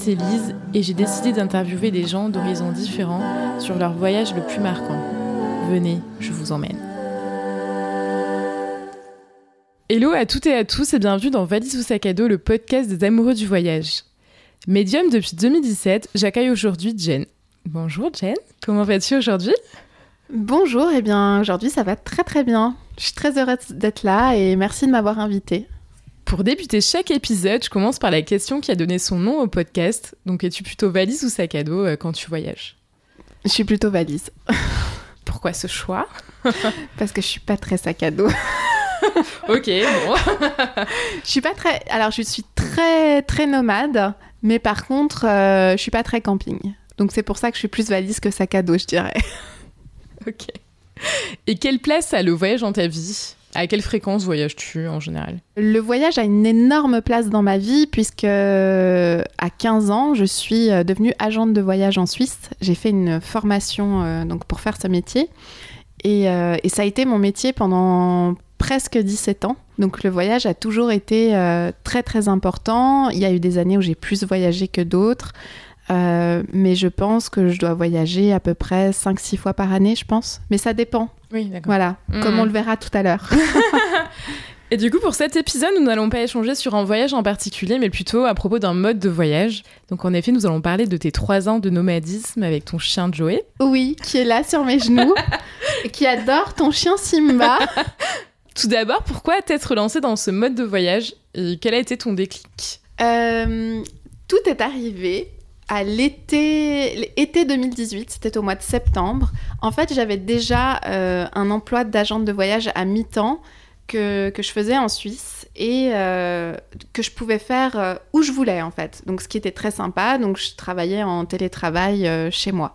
c'est Lise et j'ai décidé d'interviewer des gens d'horizons différents sur leur voyage le plus marquant. Venez, je vous emmène. Hello à toutes et à tous et bienvenue dans Valise ou sac à dos, le podcast des amoureux du voyage. Médium depuis 2017, j'accueille aujourd'hui Jen. Bonjour Jen, comment vas-tu aujourd'hui? Bonjour, et eh bien aujourd'hui ça va très très bien. Je suis très heureuse d'être là et merci de m'avoir invitée. Pour débuter chaque épisode, je commence par la question qui a donné son nom au podcast. Donc, es-tu plutôt valise ou sac à dos euh, quand tu voyages? Je suis plutôt valise. Pourquoi ce choix? Parce que je suis pas très sac à dos. ok, bon. je suis pas très. Alors, je suis très très nomade, mais par contre, euh, je suis pas très camping. Donc, c'est pour ça que je suis plus valise que sac à dos, je dirais. ok. Et quelle place a le voyage dans ta vie? À quelle fréquence voyages-tu en général? Le voyage a une énorme place dans ma vie puisque à 15 ans, je suis euh, devenue agente de voyage en Suisse. J'ai fait une formation euh, donc pour faire ce métier euh, et, ça a été mon métier pendant presque 17 ans. Donc le voyage a toujours été très très important. Il y a eu des années où j'ai plus voyagé que d'autres. mais je pense que je dois voyager à peu près 5-6 fois par année, je pense. Mais ça dépend. Oui, d'accord. Voilà, comme on le verra tout à l'heure. Et du coup, pour cet épisode, nous n'allons pas échanger sur un voyage en particulier, mais plutôt à propos d'un mode de voyage. Donc, en effet, nous allons parler de tes trois ans de nomadisme avec ton chien Joey. Oui, qui est là sur mes genoux, et qui adore ton chien Simba. Tout d'abord, pourquoi t'être lancé dans ce mode de voyage et quel a été ton déclic? Euh, Tout est arrivé à l'été, été 2018, c'était au mois de septembre. En fait, j'avais déjà euh, un emploi d'agente de voyage à mi-temps que, que, je faisais en Suisse et euh, que je pouvais faire euh, où je voulais en fait. Donc, ce qui était très sympa. Donc, je travaillais en télétravail chez moi.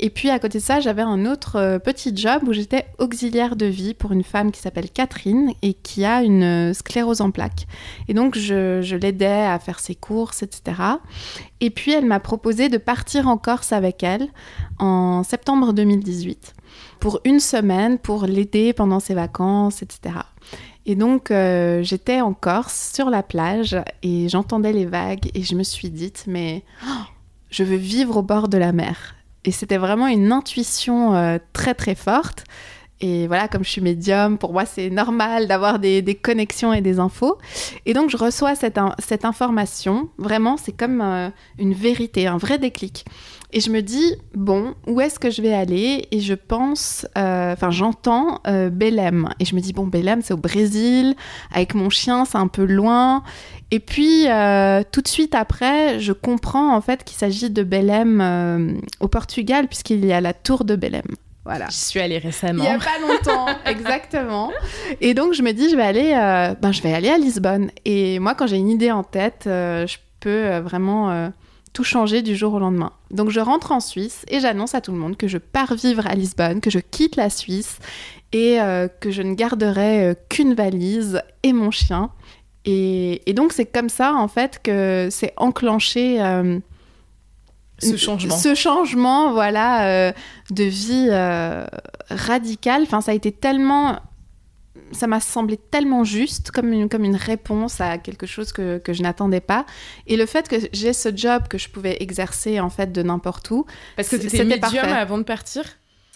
Et puis à côté de ça, j'avais un autre euh, petit job où j'étais auxiliaire de vie pour une femme qui s'appelle Catherine et qui a une euh, sclérose en plaques. Et donc je, l'aidais à faire ses courses, etc. Et puis elle m'a proposé de partir en Corse avec elle en septembre 2018 pour une semaine pour l'aider pendant ses vacances, etc. Et donc euh, j'étais en Corse sur la plage et j'entendais les vagues et je me suis dite mais oh, je veux vivre au bord de la mer. Et c'était vraiment une intuition euh, très très forte. Et voilà, comme je suis médium, pour moi, c'est normal d'avoir des, connexions et des infos. Et donc, je reçois cette, information. Vraiment, c'est comme euh, une vérité, un vrai déclic. Et je me dis, bon, où est-ce que je vais aller? Et je pense, euh, enfin, j'entends Belém. Et je me dis, bon, Belém, c'est au Brésil. Avec mon chien, c'est un peu loin. Et puis, euh, tout de suite après, je comprends en fait qu'il s'agit de Belém euh, au Portugal, puisqu'il y a la tour de Belém. Voilà. Je suis allée récemment. Il n'y a pas longtemps, exactement. Et donc, je me dis, je vais aller, euh, ben, je vais aller à Lisbonne. Et moi, quand j'ai une idée en tête, je peux vraiment tout changer du jour au lendemain. Donc, je rentre en Suisse et j'annonce à tout le monde que je pars vivre à Lisbonne, que je quitte la Suisse et que je ne garderai qu'une valise et mon chien et, donc c'est comme ça en fait que c'est enclenché euh, ce changement. Ce changement, voilà, euh, de vie euh, radical. Enfin, ça a été tellement, ça m'a semblé tellement juste comme une, comme une réponse à quelque chose que, que je n'attendais pas. Et le fait que j'ai ce job que je pouvais exercer en fait de n'importe où. Parce que c'était médium avant de partir?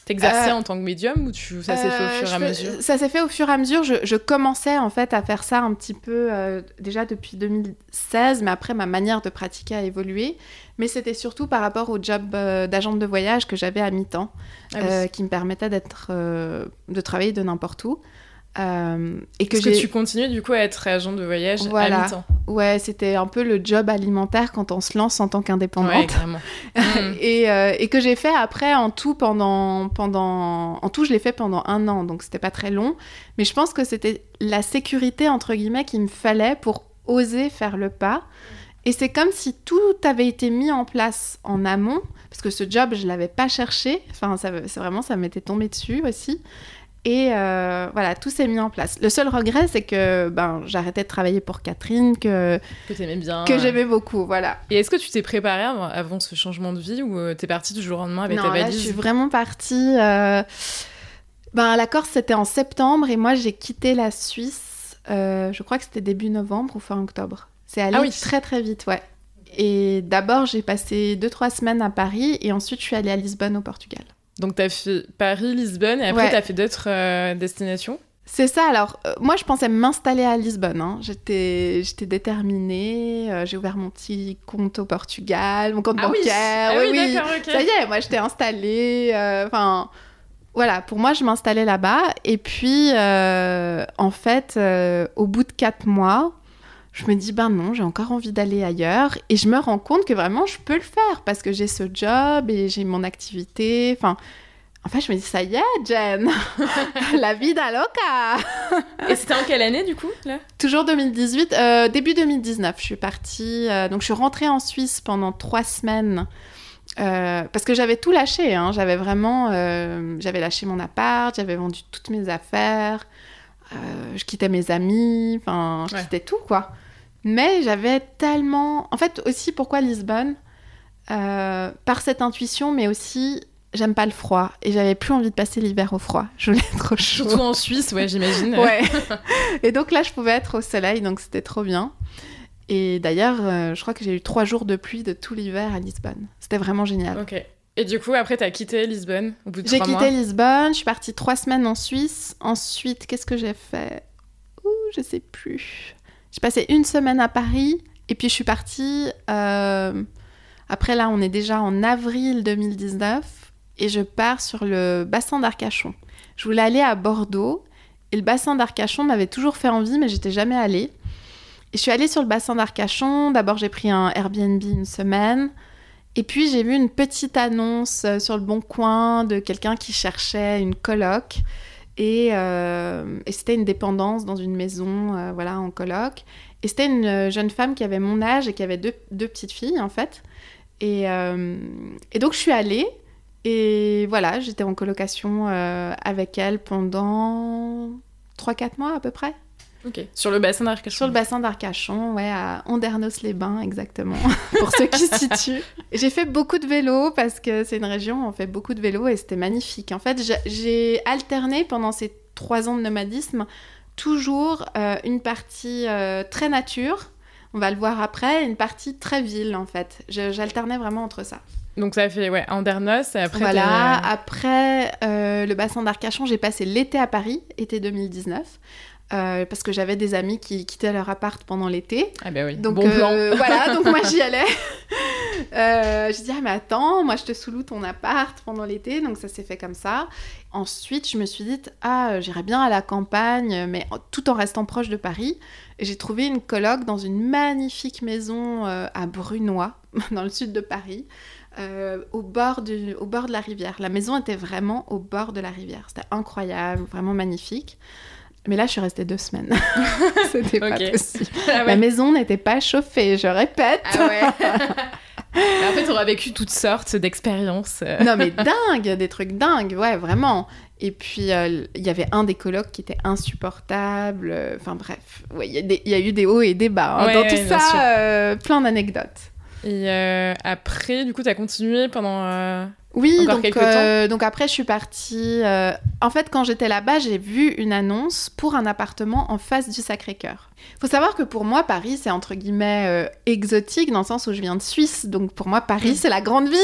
T'exerçais euh, en tant que médium ou tu... ça s'est fait au fur et à euh, mesure? Ça s'est fait au fur et à mesure. Je, commençais en fait à faire ça un petit peu euh, déjà depuis 2016, mais après ma manière de pratiquer a évolué. Mais c'était surtout par rapport au job d'agente de voyage que j'avais à mi-temps, ah qui me permettait d'être, de travailler de n'importe où. Euh, et que, que, tu continues du coup à être agent de voyage voilà. à mi-temps. Ouais, c'était un peu le job alimentaire quand on se lance en tant qu'indépendante. Mm. et, euh, et, que j'ai fait après en tout pendant, pendant... En tout, je l'ai fait pendant un an, donc c'était pas très long. Mais je pense que c'était la sécurité, entre guillemets, qu'il me fallait pour oser faire le pas. Et c'est comme si tout avait été mis en place en amont, parce que ce job, je l'avais pas cherché. Enfin, c'est vraiment, ça m'était tombé dessus aussi. Et euh, voilà, tout s'est mis en place. Le seul regret, c'est que ben, j'arrêtais de travailler pour Catherine, que, que bien. Que j'aimais beaucoup, voilà. Et est-ce que tu t'es préparée avant, ce changement de vie ou euh, t'es partie du jour au lendemain avec non, ta valise là, je suis vraiment partie. Euh... Ben, la Corse, c'était en septembre et moi, j'ai quitté la Suisse, euh, je crois que c'était début novembre ou fin octobre. C'est allé ah oui. très très vite, ouais. Et d'abord, j'ai passé 2-3 semaines à Paris et ensuite, je suis allée à Lisbonne au Portugal. Donc, tu as fait Paris, Lisbonne et après, Ouais. tu as fait d'autres euh, destinations. C'est ça, alors euh, moi je pensais m'installer à Lisbonne, hein. j'étais, j'étais déterminée, euh, j'ai ouvert mon petit compte au Portugal, mon compte bancaire, Ah oui, ça y est, moi j'étais installée, enfin voilà, pour moi je m'installais là-bas, et puis en fait au bout de quatre mois, je me dis ben non, j'ai encore envie d'aller ailleurs, et je me rends compte que vraiment je peux le faire, parce que j'ai ce job et j'ai mon activité, enfin... En fait, je me dis, ça y est, Jen, la vida loca. Et c'était en quelle année, du coup, là? Toujours 2018, euh, début 2019, je suis partie. euh, donc, je suis rentrée en Suisse pendant trois semaines. euh, parce que j'avais tout lâché, hein, j'avais vraiment, j'avais lâché mon appart, j'avais vendu toutes mes affaires, je quittais mes amis, enfin, je Ouais. quittais tout quoi. Mais j'avais tellement, en fait aussi pourquoi Lisbonne, Euh, par cette intuition, mais aussi j'aime pas le froid et j'avais plus envie de passer l'hiver au froid, je voulais trop chaud. Surtout en Suisse, ouais, j'imagine. Ouais. et donc là, je pouvais être au soleil, donc c'était trop bien. Et d'ailleurs, euh, je crois que j'ai eu trois jours de pluie de tout l'hiver à Lisbonne. C'était vraiment génial. Ok. Et du coup, après, t'as quitté Lisbonne au bout de J'ai quitté mois. Lisbonne, je suis partie trois semaines en Suisse. Ensuite, qu'est-ce que j'ai fait? Ouh, je sais plus. J'ai passé une semaine à Paris et puis je suis partie. euh, Après là, on est déjà en avril 2019 et je pars sur le bassin d'Arcachon. Je voulais aller à Bordeaux et le bassin d'Arcachon m'avait toujours fait envie, mais j'étais jamais allée. Et je suis allée sur le bassin d'Arcachon. D'abord, j'ai pris un Airbnb une semaine. Et puis j'ai vu une petite annonce euh, sur le Bon Coin de quelqu'un qui cherchait une coloc. Et, euh, et c'était une dépendance dans une maison, euh, voilà, en coloc. Et c'était une euh, jeune femme qui avait mon âge et qui avait deux, petites filles, en fait. Et, et donc je suis allée. Et voilà, j'étais en colocation avec elle pendant 3-4 mois à peu près. Sur le bassin d'Arcachon. Sur le bassin d'Arcachon, ouais, à Andernos-les-Bains, exactement, pour ceux qui se situent. J'ai fait beaucoup de vélo parce que c'est une région où on fait beaucoup de vélo et c'était magnifique. En fait, j'ai- alterné pendant ces trois ans de nomadisme toujours euh, une partie euh, très nature, on va le voir après, et une partie très ville, en fait. J'alternais vraiment entre ça. Donc ça fait ouais, Andernos et après voilà, après euh, le bassin d'Arcachon, j'ai passé l'été à Paris, été 2019. Euh, parce que j'avais des amis qui quittaient leur appart pendant l'été. Ah bah oui. Donc bon plan. euh, voilà, donc moi j'y allais. Euh, je dis ah mais attends, moi je te sous-loue ton appart pendant l'été, donc ça s'est fait comme ça. Ensuite je me suis dit ah j'irais bien à la campagne, mais tout en restant proche de Paris. J'ai trouvé une coloc dans une magnifique maison euh, à Brunois, dans le sud de Paris. euh, au, bord du, au bord de la rivière. La maison était vraiment au bord de la rivière. C'était incroyable, vraiment magnifique. Mais là, je suis restée deux semaines. C'était pas Ok. possible. Ah La ouais. maison n'était pas chauffée, je répète. Ah ouais. En fait, on aura vécu toutes sortes d'expériences. non mais dingue, des trucs dingues, ouais, vraiment. Et puis, euh, il y avait un des colocs qui était insupportable. euh, Enfin bref, ouais, il y, a des- il y a eu des hauts et des bas. hein. Ouais, Dans ouais, tout ça, euh, plein d'anecdotes. Et euh, après, du coup, t'as continué pendant. euh, Oui, Encore donc, quelques euh, donc après, je suis partie. En fait, quand j'étais là-bas, j'ai vu une annonce pour un appartement en face du Sacré-Cœur. faut savoir que pour moi, Paris, c'est entre guillemets exotique dans le sens où je viens de Suisse. Donc pour moi, Paris, Mm. c'est la grande ville.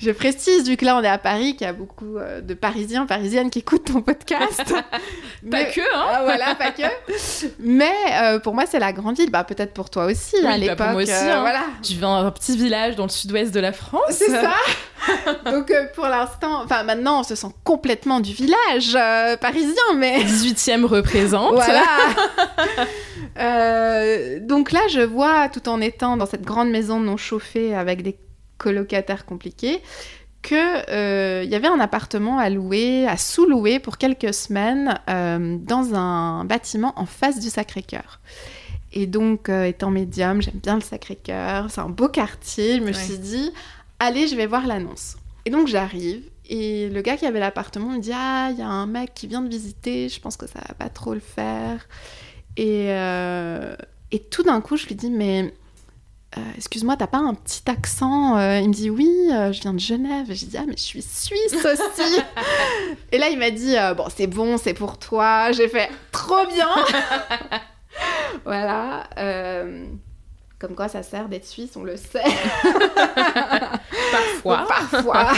Je précise, vu que là, on est à Paris, qu'il y a beaucoup euh, de Parisiens, Parisiennes qui écoutent ton podcast. Pas que, hein ah, voilà, pas que. Mais euh, pour moi, c'est la grande ville. Bah, peut-être pour toi aussi, Oui, à bah, l'époque. pour moi aussi, euh, hein. Voilà. Tu viens d'un petit village dans le sud-ouest de la France. C'est ça. Donc euh, pour l'instant, enfin maintenant, on se sent complètement du village parisien, mais 18e représente. voilà. Donc là, je vois, tout en étant dans cette grande maison non chauffée avec des colocataires compliqués, que euh, il y avait un appartement à louer, à sous-louer pour quelques semaines euh, dans un bâtiment en face du Sacré-Cœur. Et donc, euh, étant médium, j'aime bien le Sacré-Cœur, c'est un beau quartier. Je me Ouais. suis dit, allez, je vais voir l'annonce. Et donc, j'arrive. Et le gars qui avait l'appartement me dit Ah, il y a un mec qui vient de visiter, je pense que ça va pas trop le faire. Et, euh, et tout d'un coup, je lui dis Mais euh, excuse-moi, t'as pas un petit accent Euh, Il me dit Oui, euh, je viens de Genève. Et je dis Ah, mais je suis suisse aussi. et là, il m'a dit Bon, c'est bon, c'est pour toi. J'ai fait Trop bien Voilà. Comme quoi, ça sert d'être suisse, on le sait. Parfois. Parfois.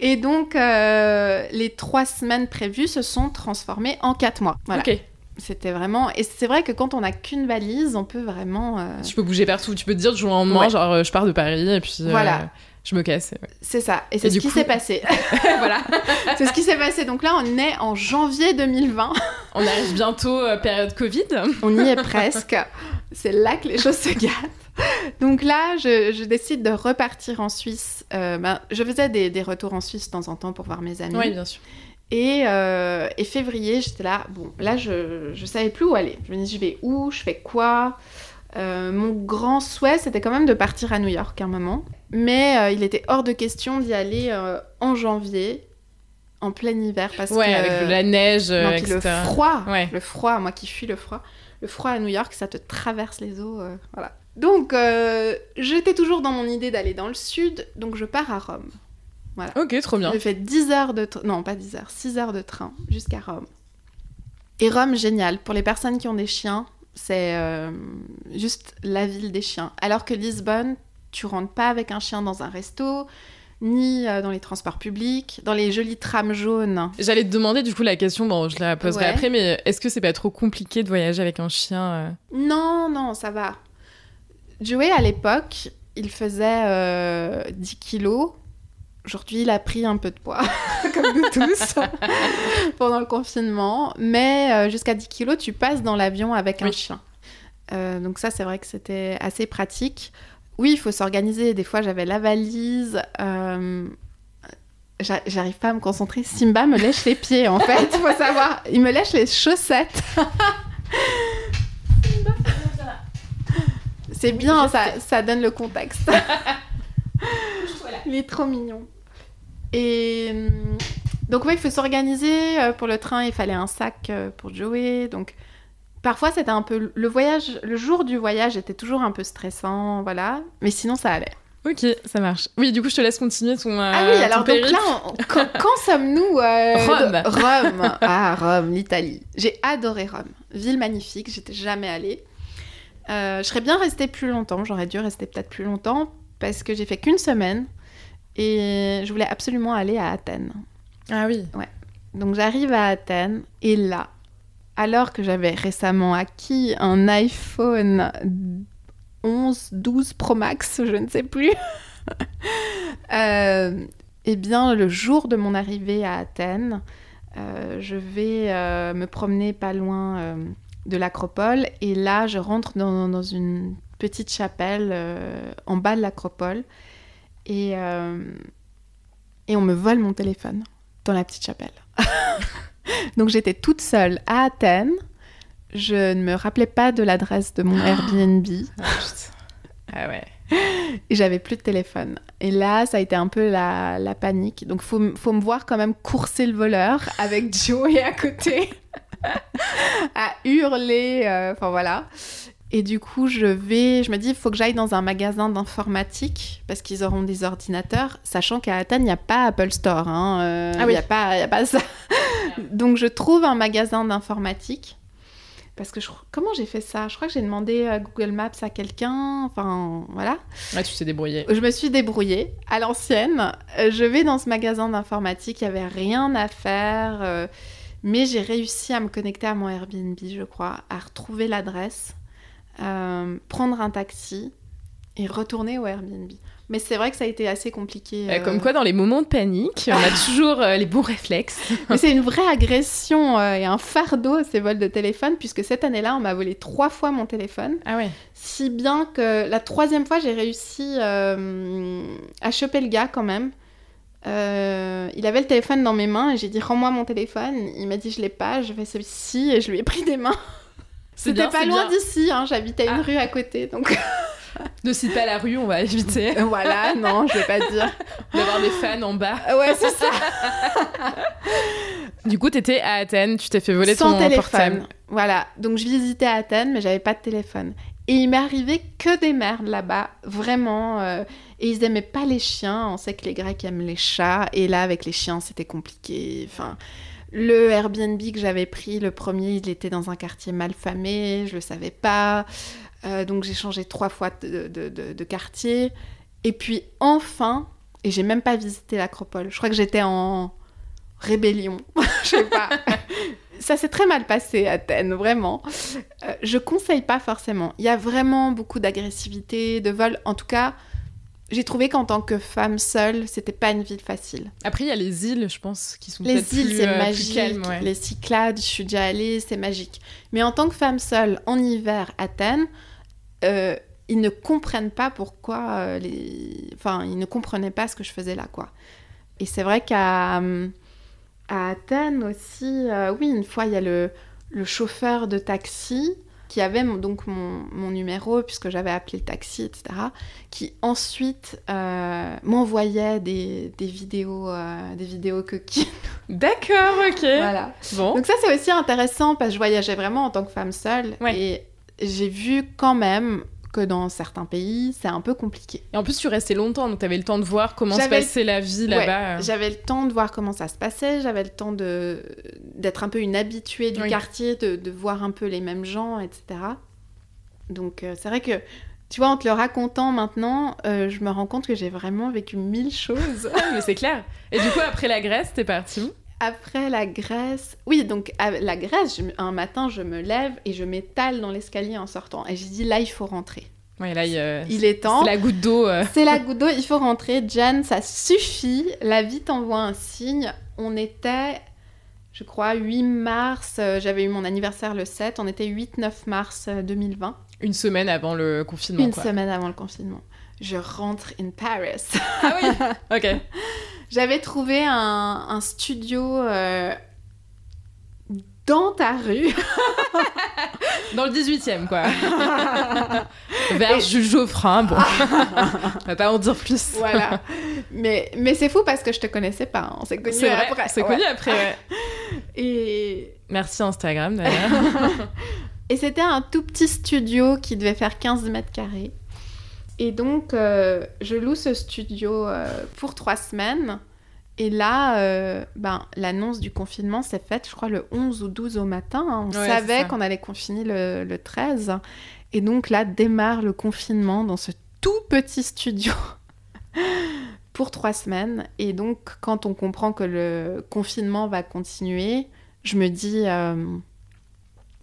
Et donc, les trois semaines prévues se sont transformées en quatre mois. Voilà. Ok. C'était vraiment. Et c'est vrai que quand on n'a qu'une valise, on peut vraiment. euh, Tu peux bouger partout. Tu peux te dire du jour au lendemain, Ouais. genre euh, je pars de Paris et puis euh, Voilà. je me casse. ouais. C'est ça. Et c'est ce qui coup- s'est passé. voilà. c'est ce qui s'est passé. Donc là, on est en janvier 2020. On arrive bientôt euh, période Covid. On y est presque. C'est là que les choses se gâtent. Donc là, je, je décide de repartir en Suisse. Ben, je faisais des, des retours en Suisse de temps en temps pour voir mes amis. Oui, bien sûr. Et, euh, et février, j'étais là. Bon, là, je, je savais plus où aller. Je me dis, je vais où? Je fais quoi? Euh, Mon grand souhait, c'était quand même de partir à New York à un moment. Mais euh, il était hors de question d'y aller en janvier, en plein hiver. Parce Ouais, que, avec la neige, non, le froid, Ouais. le froid, moi qui fuis le froid, le froid à New York, ça te traverse les os, euh, voilà. Donc, j'étais toujours dans mon idée d'aller dans le sud, donc je pars à Rome. Ok, trop bien. J'ai fait 10 heures de... Non, pas 10 heures, 6 heures de train jusqu'à Rome. Et Rome, génial. Pour les personnes qui ont des chiens, c'est euh, juste la ville des chiens. Alors que Lisbonne, tu rentres pas avec un chien dans un resto, ni euh, dans les transports publics, dans les jolis trams jaunes. J'allais te demander du coup la question, bon, je la poserai Ouais. après, mais est-ce que c'est pas trop compliqué de voyager avec un chien euh Non, non, ça va. Joey, à l'époque, il faisait euh, 10 kilos. Aujourd'hui, il a pris un peu de poids, comme nous tous, pendant le confinement. Mais euh, jusqu'à 10 kilos, tu passes dans l'avion avec un chien. Euh, donc ça, c'est vrai que c'était assez pratique. Oui, il faut s'organiser. Des fois, j'avais la valise. euh, j'a- J'arrive pas à me concentrer. Simba me lèche les pieds, en fait. Il faut savoir. Il me lèche les chaussettes. C'est bien, ça, ça donne le contexte. Il est trop mignon. Et hum, donc, oui, il faut s'organiser. Euh, Pour le train, il fallait un sac euh, pour Joey. Donc, parfois, c'était un peu. Le voyage, le jour du voyage était toujours un peu stressant, voilà. Mais sinon, ça allait. Ok, ça marche. Oui, du coup, je te laisse continuer ton. euh, ah oui, ton alors donc là, on- quand, quand sommes-nous euh, Rome. Rome. Ah, Rome, l'Italie. J'ai adoré Rome. Ville magnifique, j'étais jamais allée. Euh, je serais bien restée plus longtemps, j'aurais dû rester peut-être plus longtemps, parce que j'ai fait qu'une semaine et je voulais absolument aller à Athènes. Ah oui. Donc j'arrive à Athènes et là, alors que j'avais récemment acquis un iPhone 11, 12 Pro Max, je ne sais plus, euh, eh bien le jour de mon arrivée à Athènes, euh, je vais euh, me promener pas loin de l'acropole et là je rentre dans, dans une petite chapelle euh, en bas de l'acropole et, euh, et on me vole mon téléphone dans la petite chapelle. Donc j'étais toute seule à Athènes. Je ne me rappelais pas de l'adresse de mon Airbnb Ah. Ah ouais. et j'avais plus de téléphone. Et là, ça a été un peu la, la panique. Donc faut, faut me voir quand même courser le voleur avec Joey à côté, à hurler. euh, Enfin voilà. Et du coup, je vais, je me dis, il faut que j'aille dans un magasin d'informatique parce qu'ils auront des ordinateurs, sachant qu'à Athènes, il n'y a pas Apple Store. hein, euh, Ah oui. Il n'y a, pas- y a pas ça. Donc, je trouve un magasin d'informatique. Parce que je, comment j'ai fait ça? Je crois que j'ai demandé euh, Google Maps à quelqu'un. Enfin, voilà. Ouais, tu t'es débrouillé. Je me suis débrouillée à l'ancienne. Euh, Je vais dans ce magasin d'informatique, il n'y avait rien à faire, euh, mais j'ai réussi à me connecter à mon Airbnb, je crois, à retrouver l'adresse, euh, prendre un taxi et retourner au Airbnb. Mais c'est vrai que ça a été assez compliqué. Euh, euh, Comme quoi, dans les moments de panique, on a toujours euh, les bons réflexes. Mais c'est une vraie agression euh, et un fardeau ces vols de téléphone, puisque cette année-là, on m'a volé trois fois mon téléphone. Ah ouais. Si bien que la troisième fois, j'ai réussi euh, à choper le gars quand même. Euh, il avait le téléphone dans mes mains et j'ai dit rends-moi mon téléphone. Il m'a dit je l'ai pas, je vais celui-ci et je lui ai pris des mains. C'était pas loin d'ici, hein, j'habitais une Ah. rue à côté donc Ne cite pas la rue, on va éviter voilà, non, je vais pas dire. d'avoir des fans en bas. Euh, Ouais, c'est ça. Du coup, t'étais à Athènes, tu t'es fait voler Sans ton téléphone. portable. Voilà, donc je visitais Athènes, mais j'avais pas de téléphone. Et il m'est arrivé que des merdes là-bas, vraiment. euh, et ils aimaient pas les chiens. On sait que les Grecs aiment les chats. Et là, avec les chiens, c'était compliqué. Enfin, le Airbnb que j'avais pris, le premier, il était dans un quartier mal famé. Je le savais pas. Euh, donc j'ai changé trois fois de, de- de- de quartier. Et puis enfin, et j'ai même pas visité l'Acropole. Je crois que j'étais en rébellion. Je sais pas. Ça s'est très mal passé à Athènes, vraiment. Euh, je conseille pas forcément. Il y a vraiment beaucoup d'agressivité, de vol. En tout cas, j'ai trouvé qu'en tant que femme seule, c'était pas une ville facile. Après, il y a les îles, je pense, qui sont Les îles, c'est euh, magique. ouais. Les Cyclades, je suis déjà allée, c'est magique. Mais en tant que femme seule, en hiver, à Athènes, euh, ils ne comprennent pas pourquoi euh, les... Enfin, ils ne comprenaient pas ce que je faisais là, quoi. Et c'est vrai qu'à à Athènes aussi, oui, une fois, il y a le, le chauffeur de taxi qui avait mon- donc mon, mon numéro, puisque j'avais appelé le taxi, etc., qui ensuite euh, m'envoyait des, des vidéos, euh, des vidéos coquines. D'accord, ok. Voilà. Bon. Donc ça, c'est aussi intéressant parce que je voyageais vraiment en tant que femme seule. Ouais. Et j'ai vu quand même que dans certains pays, c'est un peu compliqué. Et en plus, tu restais longtemps, donc tu avais le temps de voir comment se passait la vie Ouais, là-bas. J'avais le temps de voir comment ça se passait, j'avais le temps de d'être un peu une habituée du Oui. quartier, de, de voir un peu les mêmes gens, etc. Donc euh, c'est vrai que, tu vois, en te le racontant maintenant, euh, je me rends compte que j'ai vraiment vécu mille choses. Ah, mais c'est clair. Et du coup, après la Grèce, t'es parti où? Après la Grèce, oui, donc à la Grèce, je un matin, je me lève et je m'étale dans l'escalier en sortant. Et j'ai dit, là, il faut rentrer. Ouais, là, il, euh, Il est temps. c'est la goutte d'eau. euh. C'est la goutte d'eau, il faut rentrer. Jen, ça suffit. La vie t'envoie un signe. On était, je crois, 8 mars. euh, J'avais eu mon anniversaire le 7. On était 8-9 mars euh, 2020. Une semaine avant le confinement, une quoi. semaine avant le confinement. Je rentre in Paris. Ah oui Ok. J'avais trouvé un, un studio euh, dans ta rue. Dans le 18 e quoi. Vers Jules Geoffrin, bon. On va pas en dire plus. voilà. Mais, mais c'est fou parce que je te connaissais pas. hein. On s'est connus C'est vrai, après. c'est ouais. connu après. ouais. Et, Merci Instagram d'ailleurs. Et c'était un tout petit studio qui devait faire 15 mètres carrés. Et donc, euh, je loue ce studio euh, pour trois semaines. Et là, euh, ben, l'annonce du confinement s'est faite, je crois, le 11 ou 12 au matin. hein. On Ouais, savait qu'on allait confiner le, le 13. Et donc là, démarre le confinement dans ce tout petit studio pour trois semaines. Et donc, quand on comprend que le confinement va continuer, je me dis...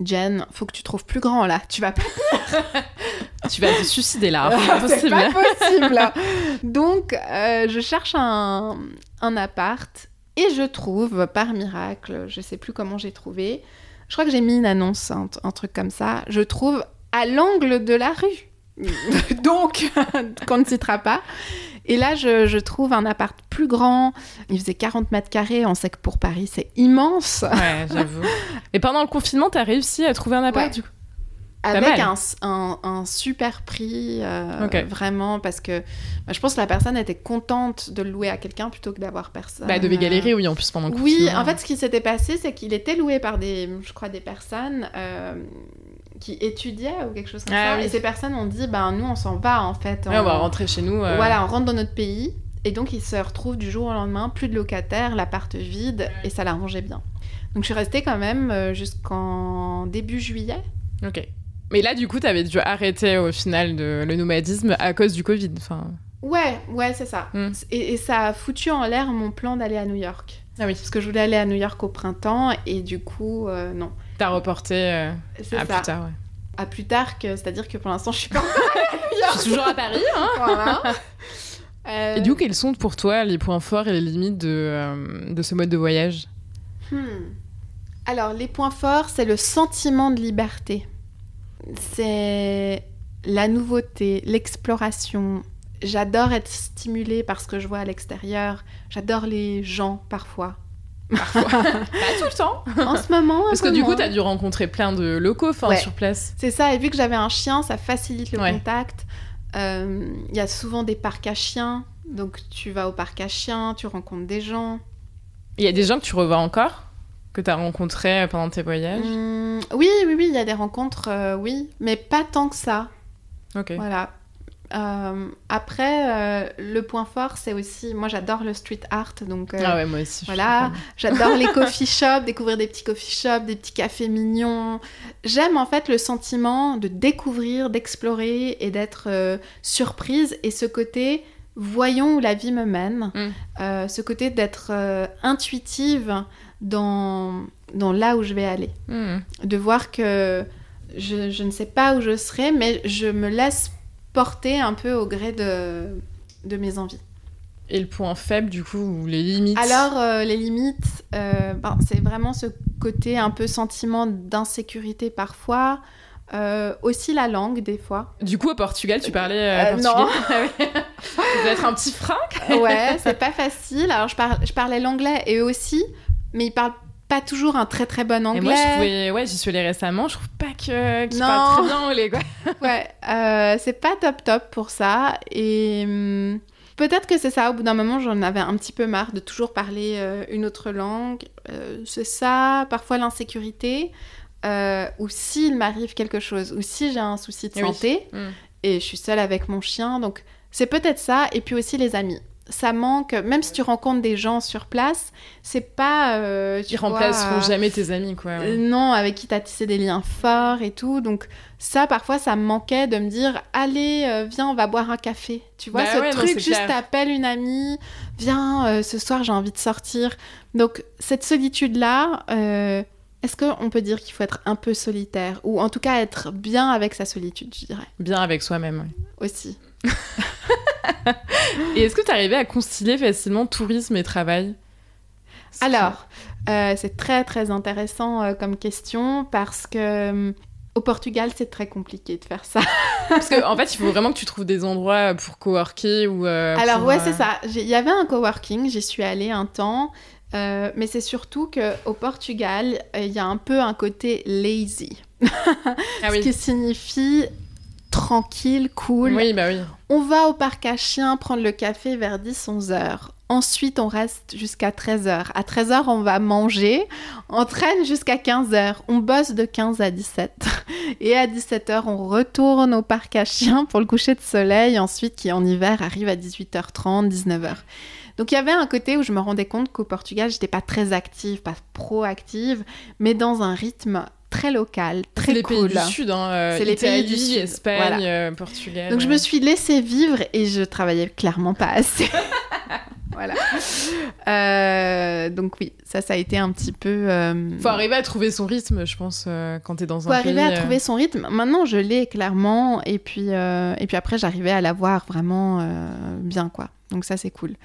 Jen, faut que tu trouves plus grand là. Tu vas pas. tu vas te suicider là. C'est Impossible. pas possible. Donc, euh, je cherche un, un appart et je trouve, par miracle, je sais plus comment j'ai trouvé. Je crois que j'ai mis une annonce, un, un truc comme ça. Je trouve à l'angle de la rue. Donc, qu'on ne citera pas. Et là, je, je trouve un appart plus grand. Il faisait 40 mètres carrés. On sait que pour Paris, c'est immense. Ouais, j'avoue. Et pendant le confinement, t'as réussi à trouver un appart Ouais. du coup? Avec un, un- un super prix, euh, vraiment, parce que bah, je pense que la personne était contente de le louer à quelqu'un plutôt que d'avoir personne. Bah, elle devait euh, galérer, oui, en plus pendant le Oui, en fait, ce qui s'était passé, c'est qu'il était loué par des, je crois, des personnes euh, qui étudiaient ou quelque chose comme Ah ça. oui. Et ces personnes ont dit, ben nous, on s'en va en fait. Ouais, on va rentrer chez nous. euh. Voilà, on rentre dans notre pays. Et donc, ils se retrouvent du jour au lendemain, plus de locataires, l'appart vide, et ça l'arrangeait bien. Donc, je suis restée quand même jusqu'en début juillet. Ok. Mais là, du coup, t'avais dû arrêter au final de, le nomadisme à cause du Covid. Enfin... Ouais, ouais, c'est ça. Mm. Et, et ça a foutu en l'air mon plan d'aller à New York. Ah oui. Parce que je voulais aller à New York au printemps, et du coup, euh, non. T'as reporté euh, à ça. plus tard, ouais. À plus tard, que, c'est-à-dire que pour l'instant, je suis pas Je suis toujours à Paris, hein Voilà. Euh, Et du coup, quels sont pour toi les points forts et les limites de, euh, de ce mode de voyage? Hmm. Alors, les points forts, c'est le sentiment de liberté. C'est la nouveauté, l'exploration. J'adore être stimulée par ce que je vois à l'extérieur. J'adore les gens, parfois. Pas tout le temps En ce moment, un Parce que du coup, moins. t'as dû rencontrer plein de locaux Ouais. sur place. C'est ça, et vu que j'avais un chien, ça facilite le Ouais. contact. Euh, Il y a souvent des parcs à chiens, donc tu vas au parc à chiens, tu rencontres des gens. Il y a des gens que tu revois encore? Que t'as rencontrés pendant tes voyages Hum, oui, oui, oui, il y a des rencontres, euh, oui, mais pas tant que ça. Ok. Voilà. Euh, après, euh, le point fort, c'est aussi, moi j'adore le street art, donc euh, Ah ouais, moi aussi. voilà, j'adore les coffee shops, découvrir des petits coffee shops, des petits cafés mignons. J'aime en fait le sentiment de découvrir, d'explorer et d'être euh, surprise et ce côté voyons où la vie me mène, Mm. Euh, ce côté d'être euh, intuitive dans, dans là où je vais aller Hmm. de voir que je, je ne sais pas où je serai, mais je me laisse porter un peu au gré de, de mes envies. Et le point faible, du coup, ou les limites Alors, euh, les limites, euh, ben, c'est vraiment ce côté un peu sentiment d'insécurité parfois, euh, aussi la langue des fois. Du coup, au Portugal, tu parlais euh, portugais non. Ah. Ça doit être un petit frein. Ouais, c'est pas facile. Alors, je, par- je parlais l'anglais et aussi, mais ils parlent pas toujours un très très bon Et anglais. moi, je trouvais, ouais, j'y suis allée récemment, je trouve pas que qu'ils Non. parlent très bien anglais, quoi. Ouais, euh, c'est pas top top pour ça. Et hum, peut-être que c'est ça. Au bout d'un moment, j'en avais un petit peu marre de toujours parler euh, une autre langue. Euh, c'est ça. Parfois l'insécurité. Ou s'il m'arrive quelque chose, ou si j'ai un souci de Oui. santé, Mm. et je suis seule avec mon chien. Donc c'est peut-être ça. Et puis aussi les amis. Ça manque, même si tu rencontres des gens sur place, c'est pas. euh, tu Ils vois, remplaceront euh, jamais tes amis, quoi. ouais. euh, non, avec qui t'as tissé des liens forts et tout. Donc ça, parfois, ça me manquait de me dire, allez, viens, on va boire un café. Tu vois, Bah ce ouais, truc, juste t'appelles une amie, viens, euh, ce soir, j'ai envie de sortir. Donc cette solitude-là, euh, est-ce qu'on peut dire qu'il faut être un peu solitaire? Ou en tout cas être bien avec sa solitude, je dirais, Bien avec soi-même, ouais. aussi. Et est-ce que tu arrivais à concilier facilement tourisme et travail? Alors, euh, c'est très très intéressant euh, comme question parce que hum, au Portugal, c'est très compliqué de faire ça. Parce qu'en en fait, il faut vraiment que tu trouves des endroits pour coworker ou. euh, Alors pour, ouais, euh, c'est ça. Il y avait un coworking, j'y suis allée un temps, euh, mais c'est surtout que au Portugal, euh, il y a un peu un côté lazy, Ah ce oui. qui signifie tranquille, cool. Oui, bah oui. On va au parc à chiens prendre le café vers 10-11 heures. Ensuite, on reste jusqu'à 13 heures. À 13 heures, on va manger. On traîne jusqu'à 15 heures. On bosse de 15 à 17. Et à 17 heures, on retourne au parc à chiens pour le coucher de soleil. Ensuite, qui en hiver arrive à 18h30, 19h. Donc il y avait un côté où je me rendais compte qu'au Portugal, j'étais pas très active, pas proactive, mais dans un rythme très local, C'est très les cool. pays du Sud, hein. euh, C'est les pays du Sud, Espagne, voilà. euh, Portugal. Donc je me suis laissée vivre et je travaillais clairement pas assez. voilà. Euh, donc oui, ça, ça a été un petit peu. euh, Faut arriver à trouver son rythme, je pense, euh, quand t'es dans faut un arriver pays. à trouver son rythme. Maintenant, je l'ai clairement, et puis et puis après, j'arrivais à l'avoir vraiment bien, quoi. Donc ça, c'est cool.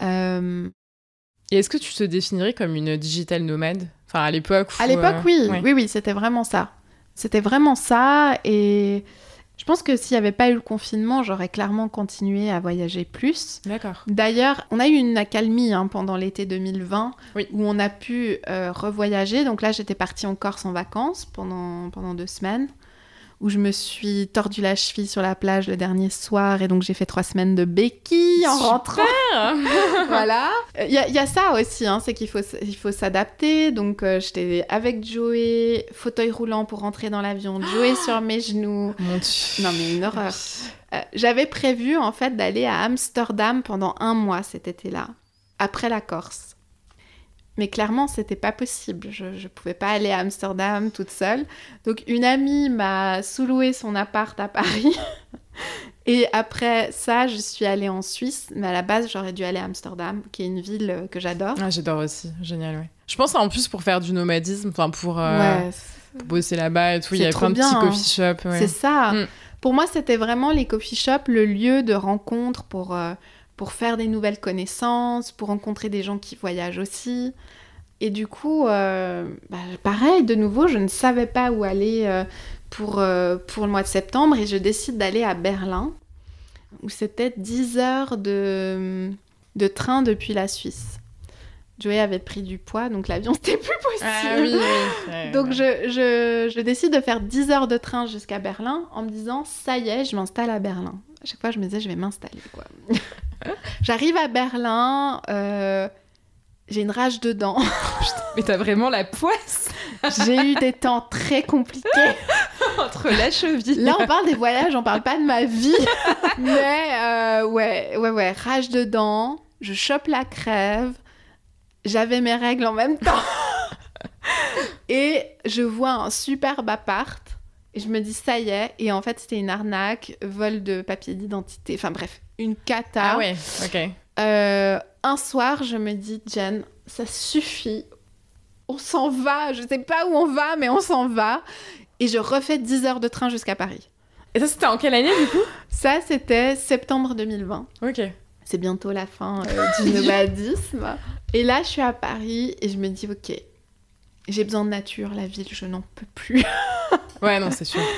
Et est-ce que tu te définirais comme une digital nomade? Enfin, à l'époque À l'époque, euh, oui, oui, oui, c'était vraiment ça. C'était vraiment ça, et je pense que s'il n'y avait pas eu le confinement, j'aurais clairement continué à voyager plus. D'accord. D'ailleurs, on a eu une accalmie hein, pendant l'été 2020 Oui. où on a pu euh, revoyager. Donc là, j'étais partie en Corse en vacances pendant, pendant deux semaines où je me suis tordu la cheville sur la plage le dernier soir et donc j'ai fait trois semaines de béquilles en Super. rentrant. voilà. Il y, a- y a ça aussi, hein, c'est qu'il faut, il faut s'adapter. Donc euh, j'étais avec Joey, fauteuil roulant pour rentrer dans l'avion, Joey sur mes genoux. Mon Dieu. Non mais une horreur. Euh, J'avais prévu en fait d'aller à Amsterdam pendant un mois cet été-là, après la Corse. Mais clairement, c'était pas possible. Je, je pouvais pas aller à Amsterdam toute seule. Donc une amie m'a sous-loué son appart à Paris. Et après ça, je suis allée en Suisse. Mais à la base, j'aurais dû aller à Amsterdam, qui est une ville euh, que j'adore. Ah, j'adore aussi, génial, ouais. Je pense en plus pour faire du nomadisme, enfin pour, euh, Ouais, pour bosser là-bas et tout, il y a plein de bien, petits hein. coffee shops. ouais. C'est ça. Mm. Pour moi, c'était vraiment les coffee shops, le lieu de rencontre pour, euh, pour faire des nouvelles connaissances, pour rencontrer des gens qui voyagent aussi. Et du coup, euh, bah, pareil, de nouveau, je ne savais pas où aller euh, pour, euh, pour le mois de septembre et je décide d'aller à Berlin, où c'était 10 heures de, de train depuis la Suisse. Joey avait pris du poids, donc l'avion, c'était plus possible. Ah oui, oui. ouais, Donc je, je, je décide de faire 10 heures de train jusqu'à Berlin en me disant ça y est, je m'installe à Berlin. À chaque fois, je me disais je vais m'installer quoi. J'arrive à Berlin, euh, j'ai une rage dedans. Mais t'as vraiment la poisse? J'ai eu des temps très compliqués. Entre la cheville. Là, on parle des voyages, on parle pas de ma vie. Mais euh, ouais, ouais, ouais, rage dedans. Je chope la crève. J'avais mes règles en même temps. Et je vois un superbe appart. Et je me dis, ça y est. Et en fait, c'était une arnaque, vol de papier d'identité. Enfin bref, une cata. Ah ouais, ok. Euh, un soir, je me dis, Jen, ça suffit. On s'en va. Je sais pas où on va, mais on s'en va. Et je refais 10 heures de train jusqu'à Paris. Et ça, c'était en quelle année du coup? Ça, c'était septembre 2020. Ok. C'est bientôt la fin euh, du nomadisme. Et là, je suis à Paris et je me dis, ok, j'ai besoin de nature, la ville, je n'en peux plus. Ouais, non, c'est sûr.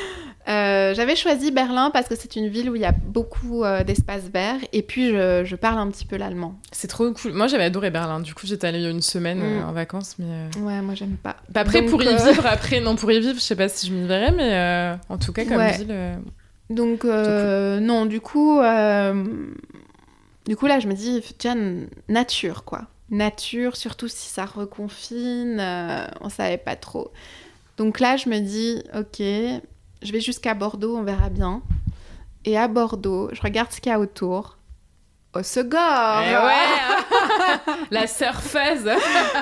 Euh, J'avais choisi Berlin parce que c'est une ville où il y a beaucoup euh, d'espaces verts et puis je, je parle un petit peu l'allemand. C'est trop cool. Moi, j'avais adoré Berlin. Du coup, j'étais allée il y a une semaine euh, Mm. en vacances, mais. euh, Ouais, moi j'aime pas. bah, après, Donc, pour y euh, vivre, après, non, pour y vivre, je sais pas si je m'y verrais, mais euh, en tout cas, comme Ouais. ville. euh, Donc, euh, non, du coup, euh, du coup, là, je me dis, tiens, nature, quoi. Nature, surtout si ça reconfine, euh, on savait pas trop. Donc là, je me dis, ok, je vais jusqu'à Bordeaux, on verra bien. Et à Bordeaux, je regarde ce qu'il y a autour. Au Segor eh ouais La surfeuse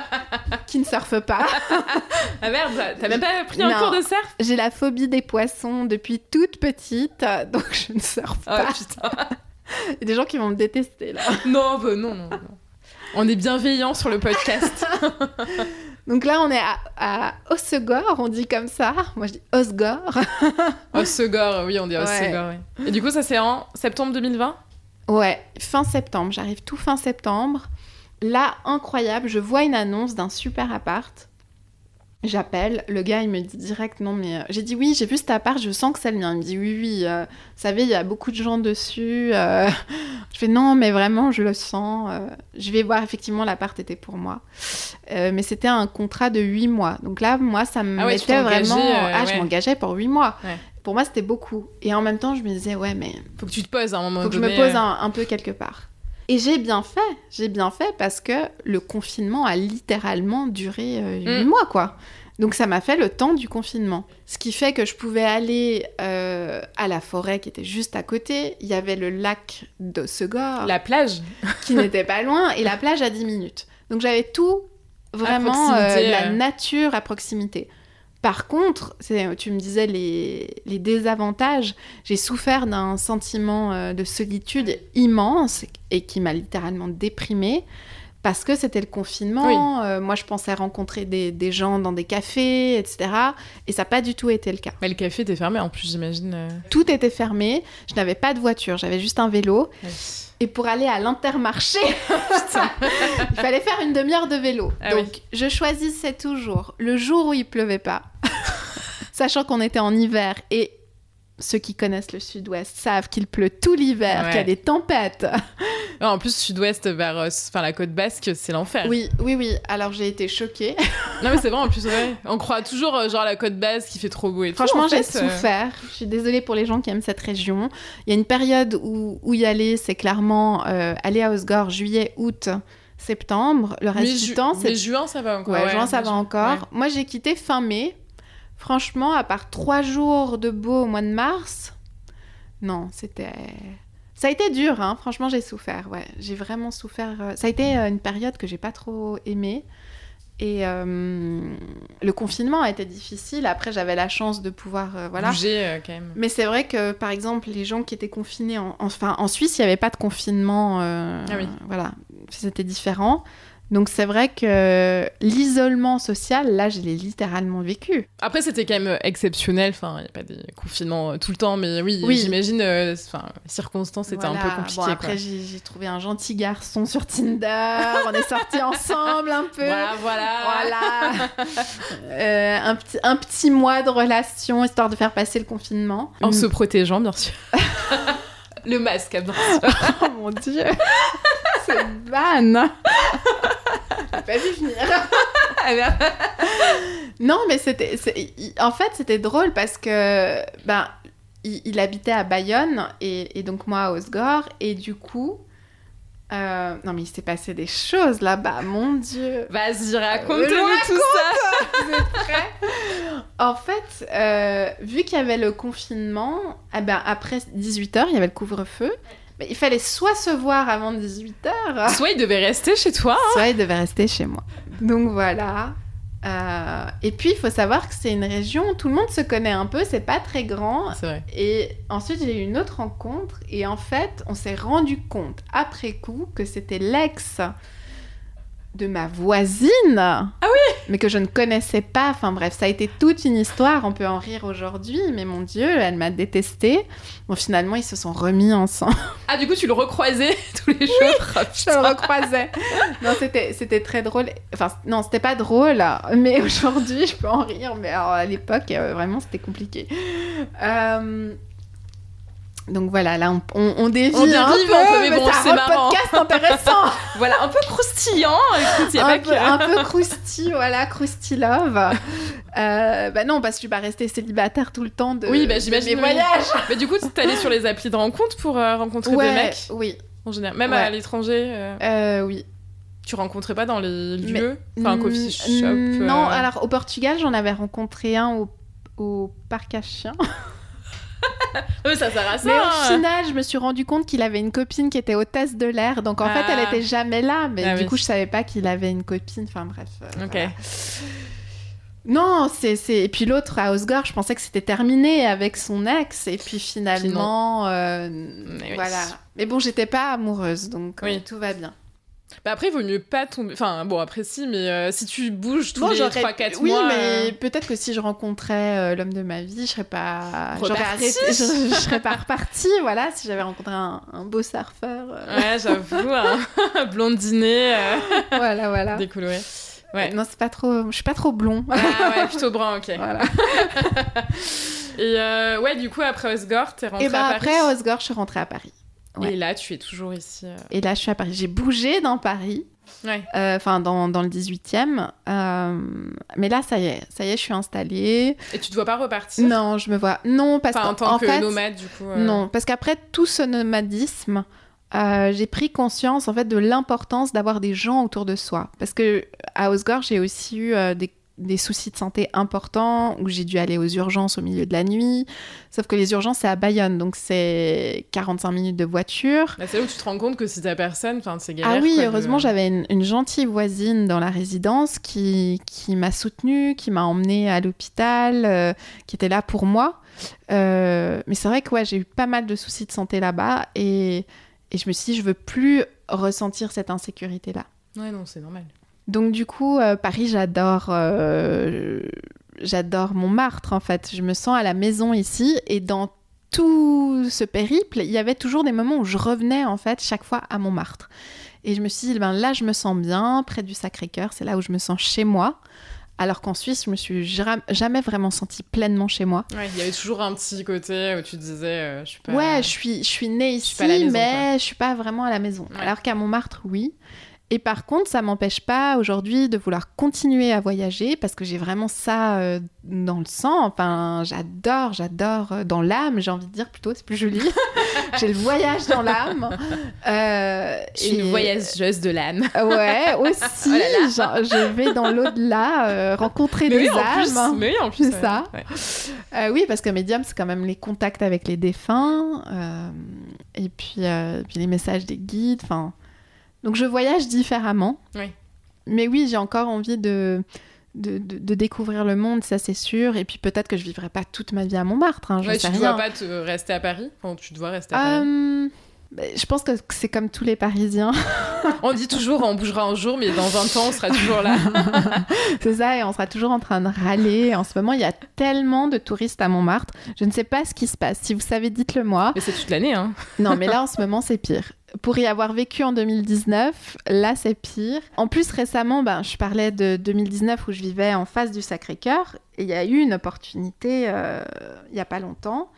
Qui ne surfe pas. Ah merde, t'as même pas pris un Non. cours de surf? J'ai la phobie des poissons depuis toute petite, donc je ne surfe Oh pas. putain Il y a des gens qui vont me détester, là. Non, bah, non, non, non. On est bienveillants sur le podcast. Donc là, on est à, à Osegor, on dit comme ça. Moi, je dis Osgore. Osegor, oui, on dit Ouais. Osegor, oui. Et du coup, ça c'est en septembre 2020 Ouais, fin septembre. J'arrive tout fin septembre. Là, incroyable, je vois une annonce d'un super appart. J'appelle, le gars il me dit direct non mais euh, j'ai dit oui j'ai vu cet appart je sens que c'est le mien. Il me dit oui oui euh, vous savez il y a beaucoup de gens dessus euh. je fais non mais vraiment je le sens je vais voir effectivement l'appart était pour moi. Mais c'était un contrat de 8 mois. Donc là moi ça me Ah ouais, mettait vraiment ah je m'engageais pour 8 mois. Ouais. pour moi c'était beaucoup. Et en même temps je me disais ouais mais Faut que tu te poses à un moment faut que je me pose un, un peu quelque part. Et j'ai bien fait, j'ai bien fait parce que le confinement a littéralement duré euh, Mm. mois, quoi. Donc ça m'a fait le temps du confinement. Ce qui fait que je pouvais aller euh, à la forêt qui était juste à côté. Il y avait le lac de Segor La plage qui n'était pas loin et la plage à 10 minutes. Donc j'avais tout vraiment euh, la euh. nature à proximité. Par contre, tu me disais les, les désavantages, j'ai souffert d'un sentiment euh, de solitude immense et qui m'a littéralement déprimée parce que c'était le confinement. euh, moi, je pensais rencontrer des, des gens dans des cafés, etc. Et ça n'a pas du tout été le cas. Mais le café était fermé en plus, j'imagine. euh. Tout était fermé, je n'avais pas de voiture, j'avais juste un vélo. Et pour aller à l'intermarché, il fallait faire une demi-heure de vélo. Ah Donc, je choisissais toujours le jour où il pleuvait pas, sachant qu'on était en hiver et ceux qui connaissent le sud-ouest savent qu'il pleut tout l'hiver, Ouais. qu'il y a des tempêtes. En plus, sud-ouest vers euh, enfin, la côte basque, c'est l'enfer. Oui, oui, oui. Alors j'ai été choquée. Non, mais c'est vrai, en plus, ouais. On croit toujours, euh, genre, la côte basque qui fait trop beau et tout. Franchement, en j'ai euh, souffert. Je suis désolée pour les gens qui aiment cette région. Il y a une période où, où y aller, c'est clairement euh, aller à Osgore, juillet, août, septembre. Le reste mais du temps, c'est juin, ça va encore. Ouais, juin, ça va ju- encore. Moi, j'ai quitté fin mai. Franchement, à part trois jours de beau au mois de mars, non, c'était. Ça a été dur, hein. Franchement, j'ai souffert. Ouais, j'ai vraiment souffert. euh, Ça a été euh, une période que j'ai pas trop aimée. Et euh, le confinement a été difficile. Après, j'avais la chance de pouvoir, euh, voilà. Bouger euh, quand même. Mais c'est vrai que, par exemple, les gens qui étaient confinés, en, enfin, en Suisse, il n'y avait pas de confinement. Ah oui. Voilà, c'était différent. Donc c'est vrai que l'isolement social, là, je l'ai littéralement vécu. Après, c'était quand même euh, exceptionnel. Enfin, il n'y a pas des confinements euh, tout le temps, mais oui, Oui. j'imagine, euh, enfin, circonstances étaient un peu compliquées. Bon, après, j'ai trouvé un gentil garçon sur Tinder. On est sortis ensemble un peu. Voilà, voilà. Voilà. Euh, un, petit, un petit mois de relation, histoire de faire passer le confinement. En se protégeant, bien sûr. Le masque, bien sûr. Oh mon dieu C'est ban pas vu venir. Non, mais c'était. En fait, c'était drôle parce que. Ben, il, il habitait à Bayonne et, et donc moi à Osgore. Et du coup, Euh, non, mais il s'est passé des choses là-bas, mon Dieu. Vas-y, raconte-nous tout ça. Vous êtes prêts? En fait, euh, vu qu'il y avait le confinement, eh ben, après 18h, il y avait le couvre-feu. Mais il fallait soit se voir avant 18h, Soit il devait rester chez toi. hein. soit il devait rester chez moi. Donc voilà. Euh, et puis, il faut savoir que c'est une région où tout le monde se connaît un peu, c'est pas très grand. C'est vrai. Et ensuite, j'ai eu une autre rencontre. Et en fait, on s'est rendu compte après coup que c'était l'ex de ma voisine. Ah oui Mais que je ne connaissais pas. Enfin bref, ça a été toute une histoire. On peut en rire aujourd'hui. Mais mon Dieu, elle m'a détestée. Bon, finalement, ils se sont remis ensemble. Ah, du coup, tu le recroisais tous les jours. Oh, je le recroisais. non, c'était, c'était très drôle. Enfin, non, c'était pas drôle. Mais aujourd'hui, je peux en rire. Mais alors, à l'époque, euh, vraiment, c'était compliqué. Euh, Donc voilà, là, on, on, on dévie On dévie un un peu, mais mais bon, c'est c'est un marrant. podcast intéressant. voilà, un peu croustillant. Écoute, y a un, pas peu, que... un peu crousty, voilà, crousty love. Euh, bah non, parce que je suis pas restée célibataire tout le temps de, Oui, bah, j'imagine, mes oui. voyages. Mais du coup, t'es allée sur les applis de rencontre pour euh, rencontrer Ouais, des mecs oui, en général. Même Ouais. à l'étranger, euh, euh, oui. tu rencontrais pas dans les Mais- lieux? Enfin, un coffee shop Mm, euh, Non, alors au Portugal, j'en avais rencontré un au, au parc à chiens. Ouais, ça sert à ça. Mais au final, je me suis rendu compte qu'il avait une copine qui était hôtesse de l'air. Donc en fait, Ah. elle était jamais là. Mais Ah du coup, je savais pas qu'il avait une copine. Enfin bref. euh, Ok. voilà. Non, c'est c'est et puis l'autre à Osgore, je pensais que c'était terminé avec son ex et puis finalement euh, Mais oui. voilà. Mais bon, j'étais pas amoureuse donc euh, tout va bien. Bah après, il vaut mieux pas tomber. Enfin, bon, après, si, mais euh, si tu bouges tous Bon, les j'aurais- 3-4 oui, mois. mais euh, peut-être que si je rencontrais euh, l'homme de ma vie, je serais pas j'aurais arrêté, je, je serais pas repartie, voilà, si j'avais rencontré un, un beau surfeur. Ouais, j'avoue, un blondinet euh, voilà, voilà. décoloré. Ouais. Non, c'est pas trop, je suis pas trop blond. Ah ouais, plutôt brun, ok. voilà. Et ouais, du coup, après Osgore, t'es rentrée Et ben à Paris. après Osgore, je suis rentrée à Paris. Ouais. Et là, tu es toujours ici. euh. Et là, je suis à Paris. J'ai bougé dans Paris. Ouais. Euh, enfin dans, dans le 18e. Euh, mais là, ça y est, ça y est, je suis installée. Et tu dois pas repartir? Non, je me vois. Non, parce Enfin, en tant en que fait, nomade, du coup. non, parce qu'après tout ce nomadisme, j'ai pris conscience en fait de l'importance d'avoir des gens autour de soi. Parce que à Osgore, j'ai aussi eu des des soucis de santé importants où j'ai dû aller aux urgences au milieu de la nuit. Sauf que les urgences, c'est à Bayonne, donc c'est 45 minutes de voiture. Bah, c'est là où tu te rends compte que si t'as personne, c'est galère. Ah oui, quoi, de- heureusement, j'avais une, une gentille voisine dans la résidence qui, qui m'a soutenue, qui m'a emmenée à l'hôpital, euh, qui était là pour moi. Euh, mais c'est vrai que ouais, j'ai eu pas mal de soucis de santé là-bas et, et je me suis dit, je veux plus ressentir cette insécurité-là. Ouais, non, c'est normal. Donc du coup, euh, Paris, j'adore... euh, j'adore Montmartre, en fait. Je me sens à la maison ici et dans tout ce périple, il y avait toujours des moments où je revenais en fait chaque fois à Montmartre. Et je me suis dit, ben là, je me sens bien, près du Sacré-Cœur, c'est là où je me sens chez moi. Alors qu'en Suisse, je me suis jamais vraiment sentie pleinement chez moi. Ouais, il y avait toujours un petit côté où tu disais, euh, je suis pas. Ouais, je suis, je suis née ici, maison, mais je suis pas vraiment à la maison. Ouais. Alors qu'à Montmartre, oui. Et par contre, ça m'empêche pas aujourd'hui de vouloir continuer à voyager parce que j'ai vraiment ça euh, dans le sang. Enfin, j'adore, j'adore euh, dans l'âme, j'ai envie de dire plutôt, c'est plus joli. j'ai le voyage dans l'âme. Euh, Je suis une voyageuse de l'âme. Ouais, aussi. Oh là là. genre, je vais dans l'au-delà, euh, rencontrer Mais des oui, en plus. âmes. Mais oui, en plus. C'est ouais. ça. Ouais. Euh, oui, parce que médium, c'est quand même les contacts avec les défunts, euh, et puis, euh, puis les messages des guides. Enfin, donc je voyage différemment. Oui. Mais oui, j'ai encore envie de, de, de- de découvrir le monde, ça c'est sûr. Et puis peut-être que je vivrai pas toute ma vie à Montmartre. Hein, Ouais, sais tu rien. dois pas te rester à Paris Enfin, tu dois rester à Paris. Euh, bah, je pense que c'est comme tous les Parisiens. On dit toujours, on bougera un jour, mais dans 20 ans, on sera toujours là. c'est ça, et on sera toujours en train de râler. En ce moment, il y a tellement de touristes à Montmartre. Je ne sais pas ce qui se passe. Si vous savez, dites-le moi. Mais c'est toute l'année, hein. Non, mais là, en ce moment, c'est pire. Pour y avoir vécu en 2019, là, c'est pire. En plus, récemment, ben, je parlais de 2019 où je vivais en face du Sacré-Cœur. Et il y a eu une opportunité, euh, il n'y a pas longtemps,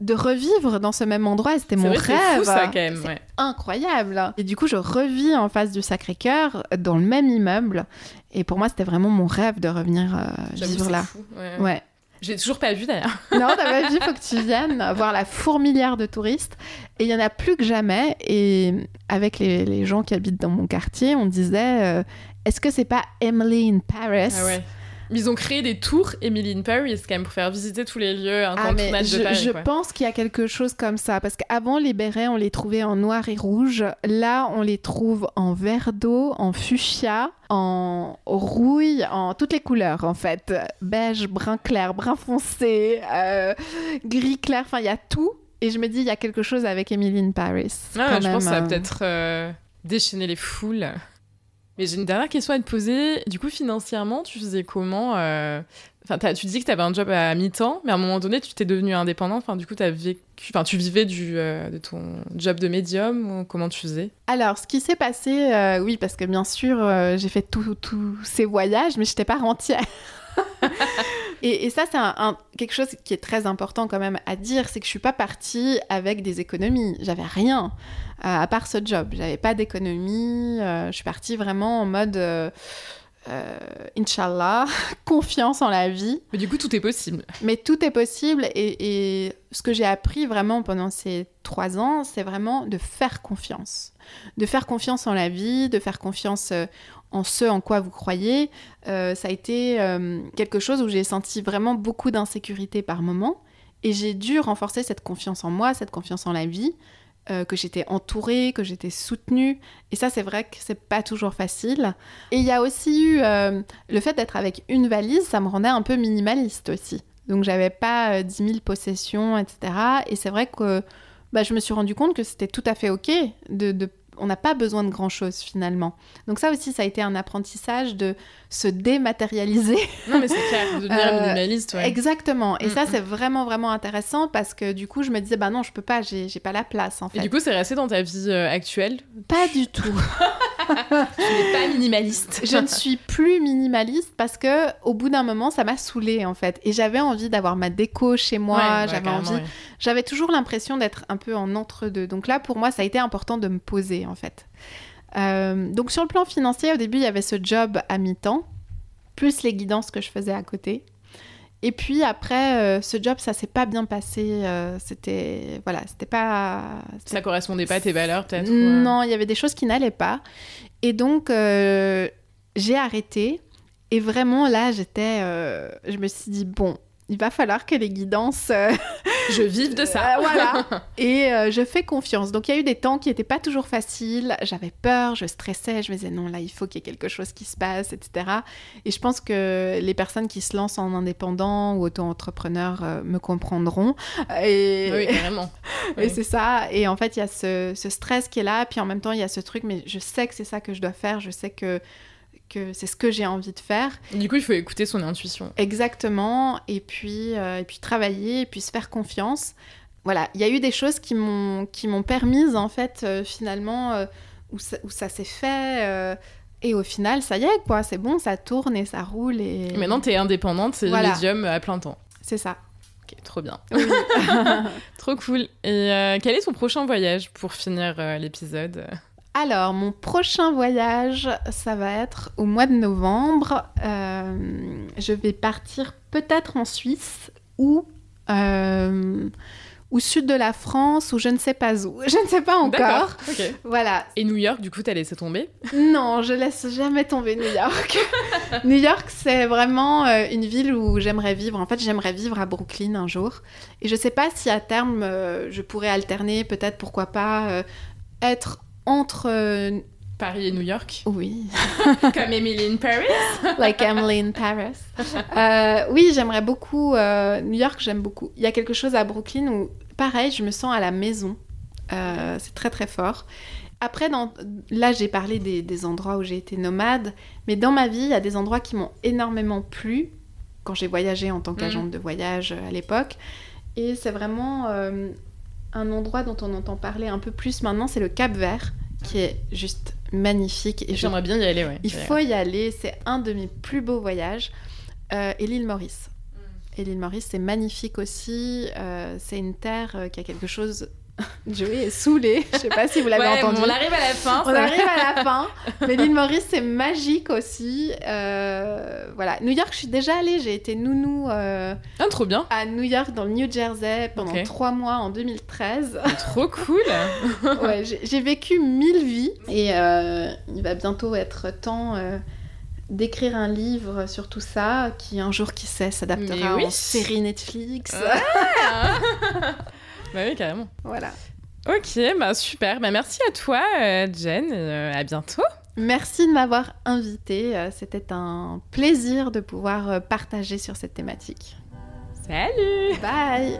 de revivre dans ce même endroit. C'était C'est mon vrai c'est rêve. fou, ça, quand même. C'est Ouais. incroyable. Et du coup, je revis en face du Sacré-Cœur, dans le même immeuble. Et pour moi, c'était vraiment mon rêve de revenir euh, vivre c'est là. fou, ouais. Ouais. J'ai toujours pas vu d'ailleurs. Non, t'as pas vu, faut que tu viennes voir la fourmilière de touristes. Et il y en a plus que jamais. Et avec les, les gens qui habitent dans mon quartier, on disait euh, est-ce que c'est pas Emily in Paris? Ah ouais. Ils ont créé des tours Emily in Paris quand même pour faire visiter tous les lieux Ah, je, de Paris. je quoi. pense qu'il y a quelque chose comme ça. Parce qu'avant, les bérets, on les trouvait en noir et rouge. Là, on les trouve en vert d'eau, en fuchsia, en rouille, en toutes les couleurs en fait. Beige, brun clair, brun foncé, euh, gris clair. Enfin, il y a tout. Et je me dis, il y a quelque chose avec Emily in Paris. Ah, je pense que ça va peut-être euh, déchaîner les foules. Mais j'ai une dernière question à te poser. Du coup, financièrement, tu faisais comment euh, Enfin, tu dis que tu avais un job à mi-temps, mais à un moment donné, tu t'es devenu indépendant. Enfin, du coup, as vécu... enfin, tu vivais du, euh, de ton job de médium comment tu faisais? Alors, ce qui s'est passé, euh, oui, parce que bien sûr, j'ai fait tous tous ces voyages, mais je n'étais pas rentière. et, ça, c'est quelque chose qui est très important quand même à dire, c'est que je suis pas partie avec des économies. J'avais rien, euh, à part ce job. J'avais pas d'économie. euh, je suis partie vraiment en mode, euh, Inch'Allah, confiance en la vie. Mais du coup, tout est possible. Mais tout est possible et, et ce que j'ai appris vraiment pendant ces trois ans, c'est vraiment de faire confiance. De faire confiance en la vie, de faire confiance euh, en ce en quoi vous croyez. Euh, ça a été euh, quelque chose où j'ai senti vraiment beaucoup d'insécurité par moment et j'ai dû renforcer cette confiance en moi, cette confiance en la vie. Euh, que j'étais entourée, que j'étais soutenue. Et ça, c'est vrai que c'est pas toujours facile. Et il y a aussi eu euh, le fait d'être avec une valise, ça me rendait un peu minimaliste aussi. Donc j'avais pas euh, 10 000 possessions, etc. Et c'est vrai que bah, je me suis rendu compte que c'était tout à fait ok. De, de- on n'a pas besoin de grand chose finalement. Donc ça aussi, ça a été un apprentissage de se dématérialiser. Non, mais c'est clair, de devenir Euh, minimaliste, ouais. Exactement. Et Mm, ça, mm. c'est vraiment, vraiment intéressant parce que du coup, je me disais, bah non, je peux pas, j'ai pas la place en Et fait. du coup, c'est resté dans ta vie euh, actuelle? Pas du tout. Tu n'es pas minimaliste. je ne suis plus minimaliste parce que au bout d'un moment, ça m'a saoulée en fait. Et j'avais envie d'avoir ma déco chez moi. Ouais, j'avais envie. J'avais toujours l'impression d'être un peu en entre-deux. Donc là, pour moi, ça a été important de me poser en fait. Euh, donc sur le plan financier, au début, il y avait ce job à mi-temps, plus les guidances que je faisais à côté. Et puis après, euh, ce job, ça s'est pas bien passé. euh, c'était voilà, c'était pas. Ça correspondait pas à tes valeurs, peut-être euh, Non, il y avait des choses qui n'allaient pas. Et donc, j'ai arrêté. Et vraiment, là, j'étais. je me suis dit, bon, il va falloir que les guidances. euh, Je vive de ça. euh, voilà. Et euh, je fais confiance. Donc, il y a eu des temps qui n'étaient pas toujours faciles. J'avais peur, je stressais. Je me disais, non, là, il faut qu'il y ait quelque chose qui se passe, etc. Et je pense que les personnes qui se lancent en indépendant ou auto-entrepreneur me comprendront. Et, Oui, carrément. et Oui. c'est ça. Et en fait, il y a ce, ce stress qui est là. Puis en même temps, il y a ce truc, mais je sais que c'est ça que je dois faire. Je sais que, que c'est ce que j'ai envie de faire. Du coup, il faut écouter son intuition. Exactement. Et puis, euh, et puis travailler, et puis se faire confiance. Voilà, il y a eu des choses qui m'ont permise, en fait, euh, finalement, euh, où ça, s'est fait. euh, et au final, ça y est, quoi. C'est bon, ça tourne et ça roule. Et, maintenant, t'es indépendante, c'est Voilà. médium à plein temps. C'est ça. Ok, trop bien. Oui. Trop cool. Et quel est ton prochain voyage pour finir l'épisode? Alors, mon prochain voyage, ça va être au mois de novembre. Euh, je vais partir peut-être en Suisse ou euh, au sud de la France ou je ne sais pas où. Je ne sais pas encore. Voilà. Et New York, du coup, t'as laissé tomber? Non, je laisse jamais tomber New York. New York, c'est vraiment euh, une ville où j'aimerais vivre. En fait, j'aimerais vivre à Brooklyn un jour. Et je sais pas si à terme, euh, je pourrais alterner, peut-être, pourquoi pas, euh, être entre... euh, Paris et New York oui, Comme Emily in Paris like Emily in Paris. Euh, oui, j'aimerais beaucoup. euh, New York, j'aime beaucoup. Il y a quelque chose à Brooklyn où, pareil, je me sens à la maison. Euh, c'est très très fort. Après, dans... là, j'ai parlé des, des endroits où j'ai été nomade, mais dans ma vie, il y a des endroits qui m'ont énormément plu quand j'ai voyagé en tant qu'agente de voyage à l'époque. Et c'est vraiment un endroit dont on entend parler un peu plus maintenant, c'est le Cap Vert, qui est juste magnifique. Et je J'aimerais bien y aller, ouais. il faut y aller, c'est un de mes plus beaux voyages. Euh, et l'île Maurice. Et l'île Maurice, c'est magnifique aussi. euh, c'est une terre euh, qui a quelque chose Joey est saoulé. Je sais pas si vous l'avez Ouais, entendu. on arrive à la fin. On arrive à la fin. Mais l'île Maurice, c'est magique aussi. Euh, voilà. New York, je suis déjà allée. J'ai été nounou euh, Ah, trop bien. à New York, dans le New Jersey, pendant trois mois en 2013. Trop cool. ouais, j'ai vécu mille vies. Et euh, il va bientôt être temps d'écrire un livre sur tout ça, qui un jour, qui sait, s'adaptera oui. en série Netflix. Ah. Bah oui, carrément. Voilà. Ok, bah super. Bah merci à toi, euh, Jen. et, euh, à bientôt. Merci de m'avoir invitée. Euh, C'était un plaisir de pouvoir euh, partager sur cette thématique. Salut. Bye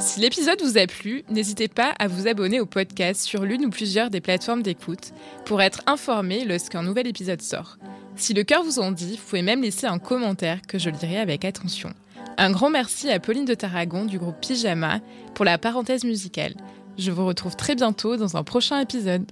Si l'épisode vous a plu, n'hésitez pas à vous abonner au podcast sur l'une ou plusieurs des plateformes d'écoute pour être informé lorsqu'un nouvel épisode sort. Si le cœur vous en dit, vous pouvez même laisser un commentaire que je lirai avec attention. Un grand merci à Pauline de Tarragon du groupe Pyjama pour la parenthèse musicale. Je vous retrouve très bientôt dans un prochain épisode.